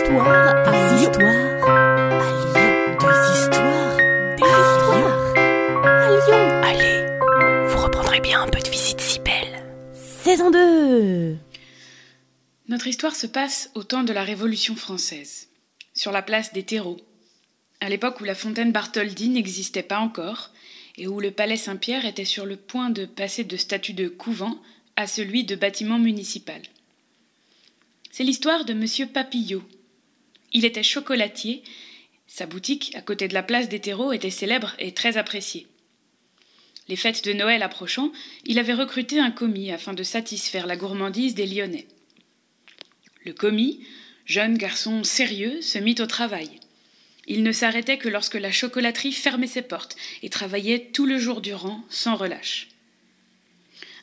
histoires Des histoires à Lyon. Des histoires Des histoires à Lyon. Allez, vous reprendrez bien un peu de visite si belle. Saison 2 Notre histoire se passe au temps de la Révolution française, sur la place des terreaux, à l'époque où la fontaine Bartholdi n'existait pas encore et où le palais Saint-Pierre était sur le point de passer de statut de couvent à celui de bâtiment municipal. C'est l'histoire de M. Papillot. Il était chocolatier. Sa boutique, à côté de la place des terreaux, était célèbre et très appréciée. Les fêtes de Noël approchant, il avait recruté un commis afin de satisfaire la gourmandise des Lyonnais. Le commis, jeune garçon sérieux, se mit au travail. Il ne s'arrêtait que lorsque la chocolaterie fermait ses portes et travaillait tout le jour durant, sans relâche.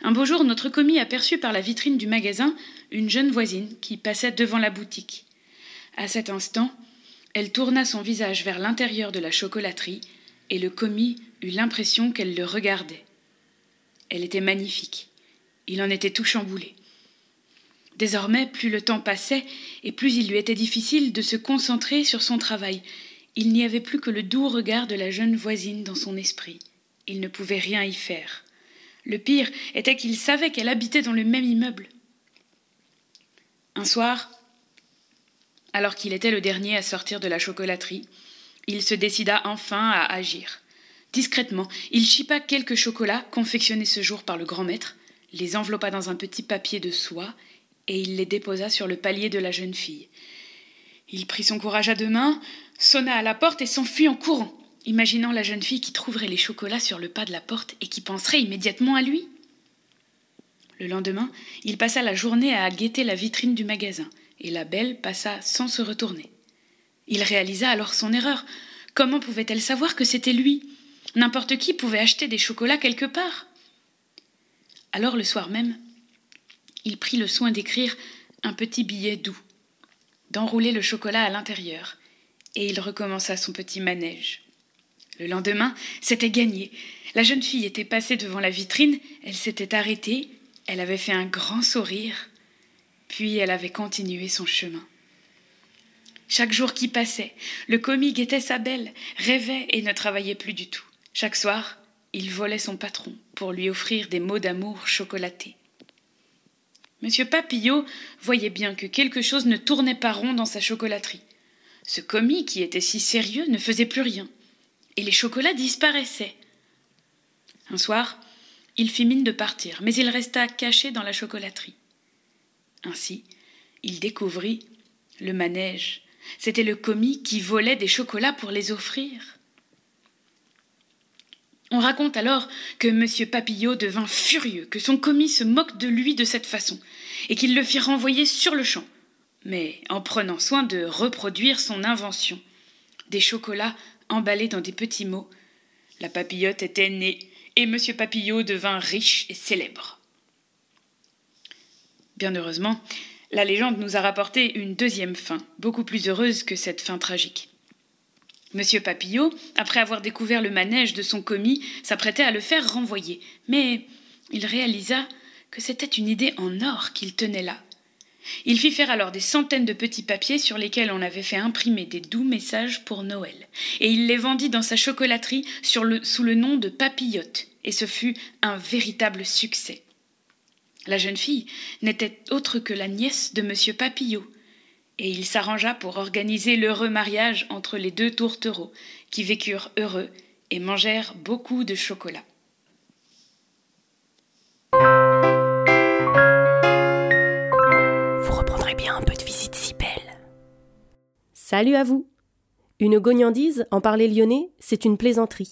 Un beau jour, notre commis aperçut par la vitrine du magasin une jeune voisine qui passait devant la boutique. À cet instant, elle tourna son visage vers l'intérieur de la chocolaterie et le commis eut l'impression qu'elle le regardait. Elle était magnifique. Il en était tout chamboulé. Désormais, plus le temps passait, et plus il lui était difficile de se concentrer sur son travail. Il n'y avait plus que le doux regard de la jeune voisine dans son esprit. Il ne pouvait rien y faire. Le pire était qu'il savait qu'elle habitait dans le même immeuble. Un soir, alors qu'il était le dernier à sortir de la chocolaterie, il se décida enfin à agir. Discrètement, il chipa quelques chocolats confectionnés ce jour par le grand maître, les enveloppa dans un petit papier de soie et il les déposa sur le palier de la jeune fille. Il prit son courage à deux mains, sonna à la porte et s'enfuit en courant, imaginant la jeune fille qui trouverait les chocolats sur le pas de la porte et qui penserait immédiatement à lui. Le lendemain, il passa la journée à guetter la vitrine du magasin, et la belle passa sans se retourner. Il réalisa alors son erreur. Comment pouvait-elle savoir que c'était lui? N'importe qui pouvait acheter des chocolats quelque part. Alors le soir même, il prit le soin d'écrire un petit billet doux, d'enrouler le chocolat à l'intérieur, et il recommença son petit manège. Le lendemain, c'était gagné. La jeune fille était passée devant la vitrine, elle s'était arrêtée, elle avait fait un grand sourire, puis elle avait continué son chemin. Chaque jour qui passait, le commis guettait sa belle, rêvait et ne travaillait plus du tout. Chaque soir, il volait son patron pour lui offrir des mots d'amour chocolatés. Monsieur Papillot voyait bien que quelque chose ne tournait pas rond dans sa chocolaterie. Ce commis, qui était si sérieux, ne faisait plus rien, et les chocolats disparaissaient. Un soir, il fit mine de partir, mais il resta caché dans la chocolaterie. Ainsi, il découvrit le manège. C'était le commis qui volait des chocolats pour les offrir. On raconte alors que M. Papillot devint furieux, que son commis se moque de lui de cette façon, et qu'il le fit renvoyer sur le champ, mais en prenant soin de reproduire son invention. Des chocolats emballés dans des petits mots. La papillote était née, et M. Papillot devint riche et célèbre. Bien heureusement, la légende nous a rapporté une deuxième fin, beaucoup plus heureuse que cette fin tragique. Monsieur Papillot, après avoir découvert le manège de son commis, s'apprêtait à le faire renvoyer, mais il réalisa que c'était une idée en or qu'il tenait là. Il fit faire alors des centaines de petits papiers sur lesquels on avait fait imprimer des doux messages pour Noël, et il les vendit dans sa chocolaterie sous le nom de Papillote, et ce fut un véritable succès. La jeune fille n'était autre que la nièce de monsieur Papillot, et il s'arrangea pour organiser l'heureux mariage entre les deux tourtereaux, qui vécurent heureux et mangèrent beaucoup de chocolat. Vous reprendrez bien un peu de visite si belle. Salut à vous Une gognandise, en parler lyonnais, c'est une plaisanterie.